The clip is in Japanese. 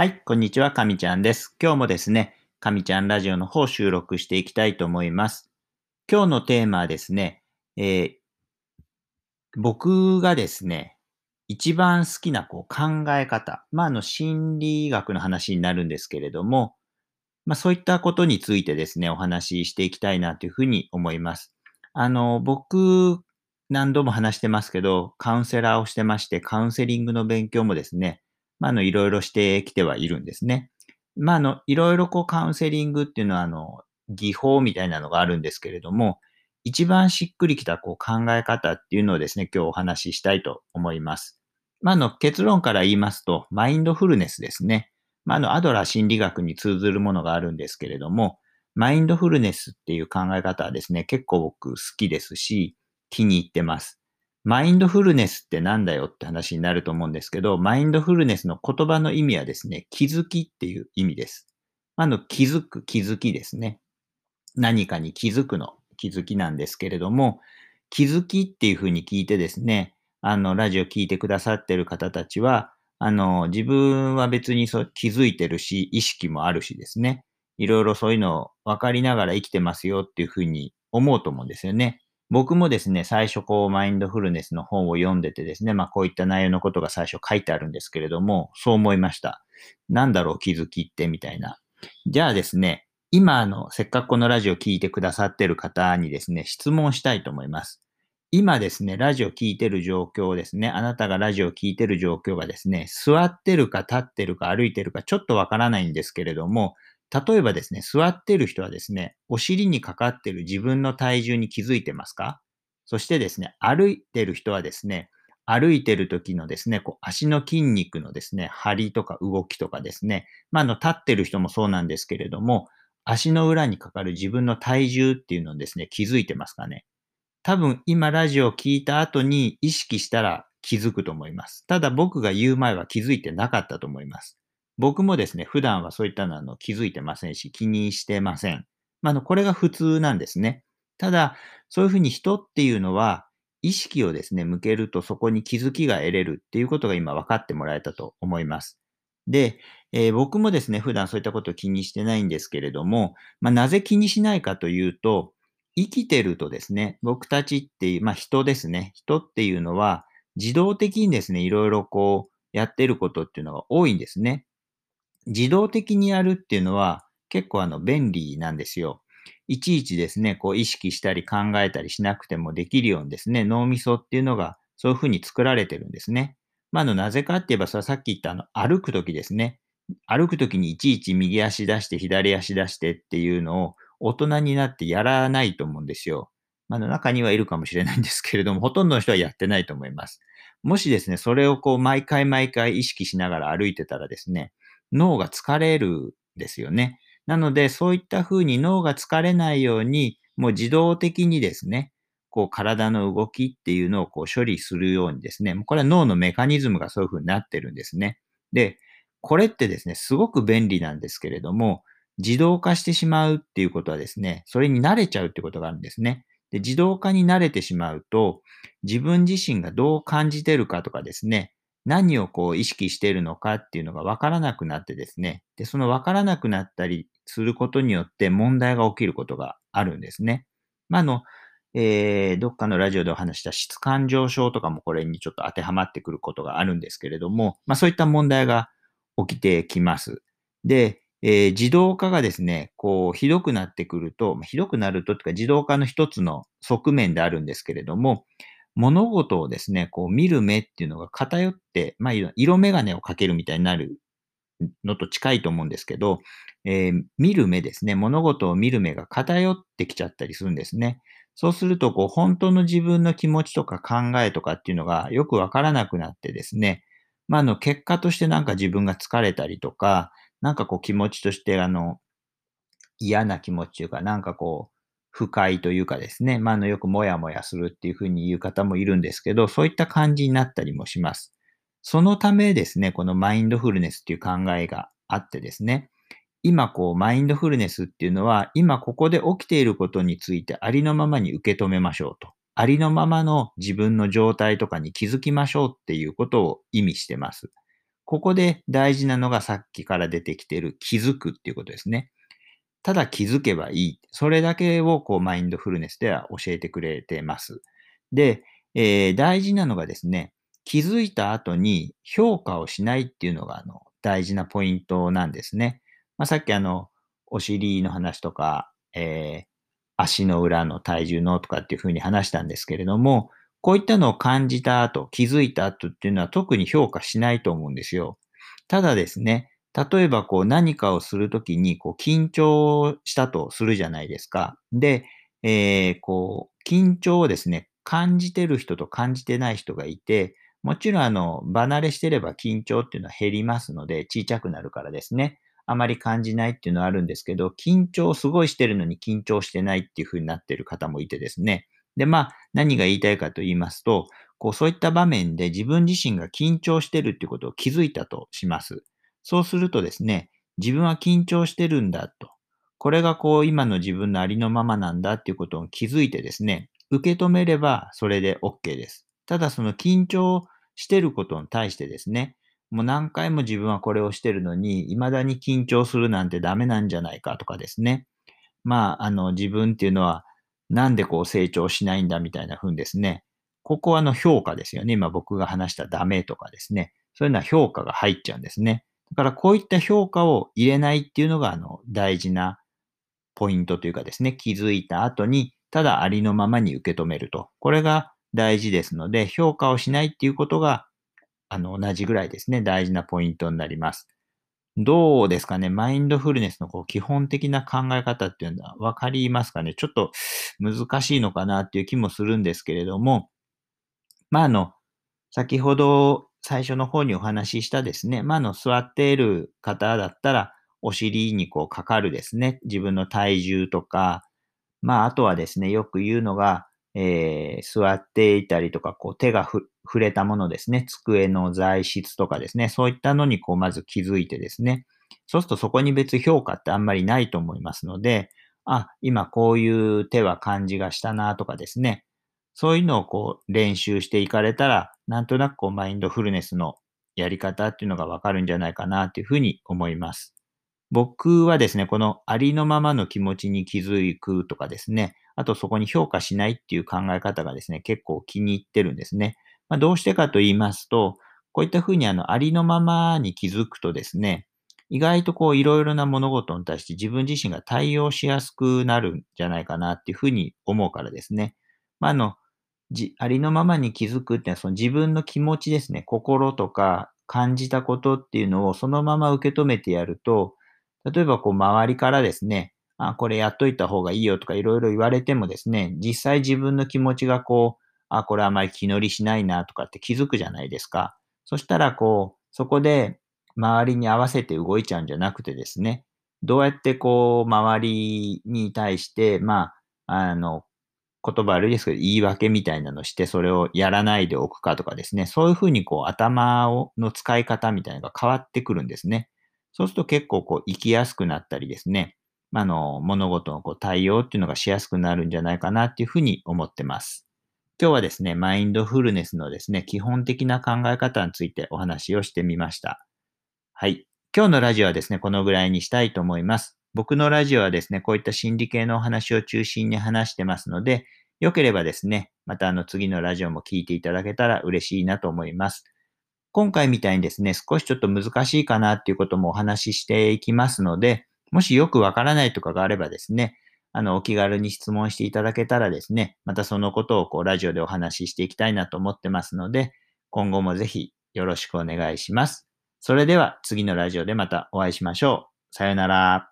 はい、こんにちは、かみちゃんです。今日もですね、かみちゃんラジオの方収録していきたいと思います。今日のテーマはですね、えー僕がですね、一番好きなこう考え方、まあ、あの、心理学の話になるんですけれども、まあ、そういったことについてですね、お話ししていきたいなというふうに思います。あの、僕、何度も話してますけど、カウンセラーをしてまして、カウンセリングの勉強もですね、まあ、あの、いろいろしてきてはいるんですね。まあ、あの、いろいろこうカウンセリングっていうのは、あの、技法みたいなのがあるんですけれども、一番しっくりきたこう考え方っていうのをですね、今日お話ししたいと思います。まあ、の、結論から言いますと、マインドフルネスですね。まあ、あの、アドラー心理学に通ずるものがあるんですけれども、マインドフルネスっていう考え方はですね、結構僕好きですし、気に入ってます。マインドフルネスってなんだよって話になると思うんですけど、マインドフルネスの言葉の意味はですね、気づきっていう意味です。あの、気づく、気づきですね。何かに気づくの気づきなんですけれども、気づきっていうふうに聞いてですね、あの、ラジオ聞いてくださってる方たちは、あの、自分は別にそ気づいてるし、意識もあるしですね、いろいろそういうのを分かりながら生きてますよっていうふうに思うと思うんですよね。僕もですね、最初こう、マインドフルネスの本を読んでてですね、まあこういった内容のことが最初書いてあるんですけれども、そう思いました。なんだろう、気づきってみたいな。じゃあですね、今の、せっかくこのラジオ聞いてくださってる方にですね、質問したいと思います。今ですね、ラジオ聞いてる状況ですね、あなたがラジオ聞いてる状況がですね、座ってるか立ってるか歩いてるかちょっとわからないんですけれども、例えばですね、座ってる人はですね、お尻にかかってる自分の体重に気づいてますか？そしてですね、歩いてる人はですね、歩いてる時のですね、こう足の筋肉のですね、張りとか動きとかですね、まあ、あの、立ってる人もそうなんですけれども、足の裏にかかる自分の体重っていうのをですね、気づいてますかね？多分今ラジオを聞いた後に意識したら気づくと思います。ただ僕が言う前は気づいてなかったと思います。僕もですね、普段はそういったのあの気づいてませんし、気にしてません。まあ、の、これが普通なんですね。ただ、そういうふうに人っていうのは、意識をですね、向けるとそこに気づきが得れるっていうことが今分かってもらえたと思います。で、えー僕もですね、普段そういったことを気にしてないんですけれども、まあ、なぜ気にしないかというと、生きてるとですね、僕たちっていう、まあ、人ですね。人っていうのは、自動的にですね、いろいろこう、やってることっていうのが多いんですね。自動的にやるっていうのは、結構あの、便利なんですよ。いちいちですね、こう意識したり考えたりしなくてもできるようにですね、脳みそっていうのがそういうふうに作られてるんですね。まあ、の、なぜかって言えば、それはさっき言ったあの、歩くときですね。歩くときにいちいち右足出して左足出してっていうのを大人になってやらないと思うんですよ。ま、の中にはいるかもしれないんですけれども、ほとんどの人はやってないと思います。もしですね、それをこう毎回毎回意識しながら歩いてたらですね、脳が疲れるんですよね。なので、そういった風に脳が疲れないように、もう自動的にですね、こう体の動きっていうのをこう処理するようにですね、これは脳のメカニズムがそういう風になってるんですね。で、これってですね、すごく便利なんですけれども、自動化してしまうっていうことはですね、それに慣れちゃうってことがあるんですね。で、自動化に慣れてしまうと、自分自身がどう感じてるかとかですね、何をこう意識しているのかっていうのがわからなくなってですね、で、そのわからなくなったりすることによって問題が起きることがあるんですね。まあ、あの、えー、どっかのラジオでお話した質感上昇とかもこれにちょっと当てはまってくることがあるんですけれども、まあそういった問題が起きてきます。で、えー自動化がですね、こう、ひどくなってくると、ひどくなるととか、自動化の一つの側面であるんですけれども、物事をですね、こう見る目っていうのが偏って、まあ、色眼鏡をかけるみたいになるのと近いと思うんですけど、えー見る目ですね、物事を見る目が偏ってきちゃったりするんですね。そうすると、こう、本当の自分の気持ちとか考えとかっていうのがよくわからなくなってですね、まあ、あの、結果としてなんか自分が疲れたりとか、なんかこう気持ちとして、あの、嫌な気持ちというか、なんかこう、不快というかですね、まあ、あの、よくもやもやするっていうふうに言う方もいるんですけど、そういった感じになったりもします。そのためですね、このマインドフルネスっていう考えがあってですね、今こう、マインドフルネスっていうのは、今ここで起きていることについてありのままに受け止めましょうと。ありのままの自分の状態とかに気づきましょうっていうことを意味してます。ここで大事なのがさっきから出てきている気づくっていうことですね。ただ気づけばいい。それだけをこうマインドフルネスでは教えてくれてます。で、えー、大事なのがですね、気づいた後に評価をしないっていうのがあの大事なポイントなんですね。まあ、さっきあの、お尻の話とか、えー、足の裏の体重のとかっていうふうに話したんですけれども、こういったのを感じた後、気づいた後っていうのは特に評価しないと思うんですよ。ただですね、例えばこう何かをするときにこう緊張したとするじゃないですか。で、えー、こう緊張をですね、感じてる人と感じてない人がいて、もちろんあの、離れしてれば緊張っていうのは減りますので、小さくなるからですね。あまり感じないっていうのはあるんですけど、緊張すごいしてるのに緊張してないっていう風になってる方もいてですね。で、まあ、何が言いたいかと言いますと、こう、そういった場面で自分自身が緊張してるっていうことを気づいたとします。そうするとですね、自分は緊張してるんだと。これがこう、今の自分のありのままなんだっていうことを気づいてですね、受け止めればそれで OK です。ただその緊張してることに対してですね、もう何回も自分はこれをしてるのに、未だに緊張するなんてダメなんじゃないかとかですね。まあ、あの、自分っていうのは、なんでこう成長しないんだみたいな風にですね。ここはあの評価ですよね。今僕が話したダメとかですね。そういうのは評価が入っちゃうんですね。だからこういった評価を入れないっていうのがあの大事なポイントというかですね。気づいた後に、ただありのままに受け止めると。これが大事ですので、評価をしないっていうことがあの、同じぐらいですね、大事なポイントになります。どうですかねマインドフルネスのこう基本的な考え方っていうのは分かりますかね？ちょっと難しいのかなっていう気もするんですけれども、まあ、あの、先ほど最初の方にお話ししたですね、まあ、の、座っている方だったら、お尻にこうかかるですね、自分の体重とか、まあ、あとはですね、よく言うのが、えー、座っていたりとか、こう手が触れたものですね、机の材質とかですね、そういったのにこうまず気づいてですね、そうするとそこに別評価ってあんまりないと思いますので、あ、今こういう手は感じがしたなとかですね、そういうのをこう練習していかれたら、なんとなくこうマインドフルネスのやり方っていうのがわかるんじゃないかなというふうに思います。僕はですね、このありのままの気持ちに気づくとかですね、あとそこに評価しないっていう考え方がですね、結構気に入ってるんですね。まあ、どうしてかと言いますと、こういったふうにあの、ありのままに気づくとですね、意外とこういろいろな物事に対して自分自身が対応しやすくなるんじゃないかなっていうふうに思うからですね。まあ、あの、じありのままに気づくっていうのはその自分の気持ちですね。心とか感じたことっていうのをそのまま受け止めてやると、例えばこう周りからですね、あ、これやっといた方がいいよとかいろいろ言われてもですね、実際自分の気持ちがこう、あ、これあまり気乗りしないなとかって気づくじゃないですか。そしたらこう、そこで周りに合わせて動いちゃうんじゃなくてですね、どうやってこう、周りに対して、まあ、あの、言葉悪いですけど、言い訳みたいなのして、それをやらないでおくかとかですね、そういうふうにこう、頭をの使い方みたいなのが変わってくるんですね。そうすると結構こう、生きやすくなったりですね、あの、物事のこう対応っていうのがしやすくなるんじゃないかなっていうふうに思ってます。今日はですね、マインドフルネスのですね、基本的な考え方についてお話をしてみました。はい。今日のラジオはですね、このぐらいにしたいと思います。僕のラジオはですね、こういった心理系のお話を中心に話してますので、よければですね、またあの次のラジオも聞いていただけたら嬉しいなと思います。今回みたいにですね、少しちょっと難しいかなっていうこともお話ししていきますので、もしよくわからないとかがあればですね、あの、お気軽に質問していただけたらですね、またそのことをこう、ラジオでお話ししていきたいなと思ってますので、今後もぜひよろしくお願いします。それでは次のラジオでまたお会いしましょう。さよなら。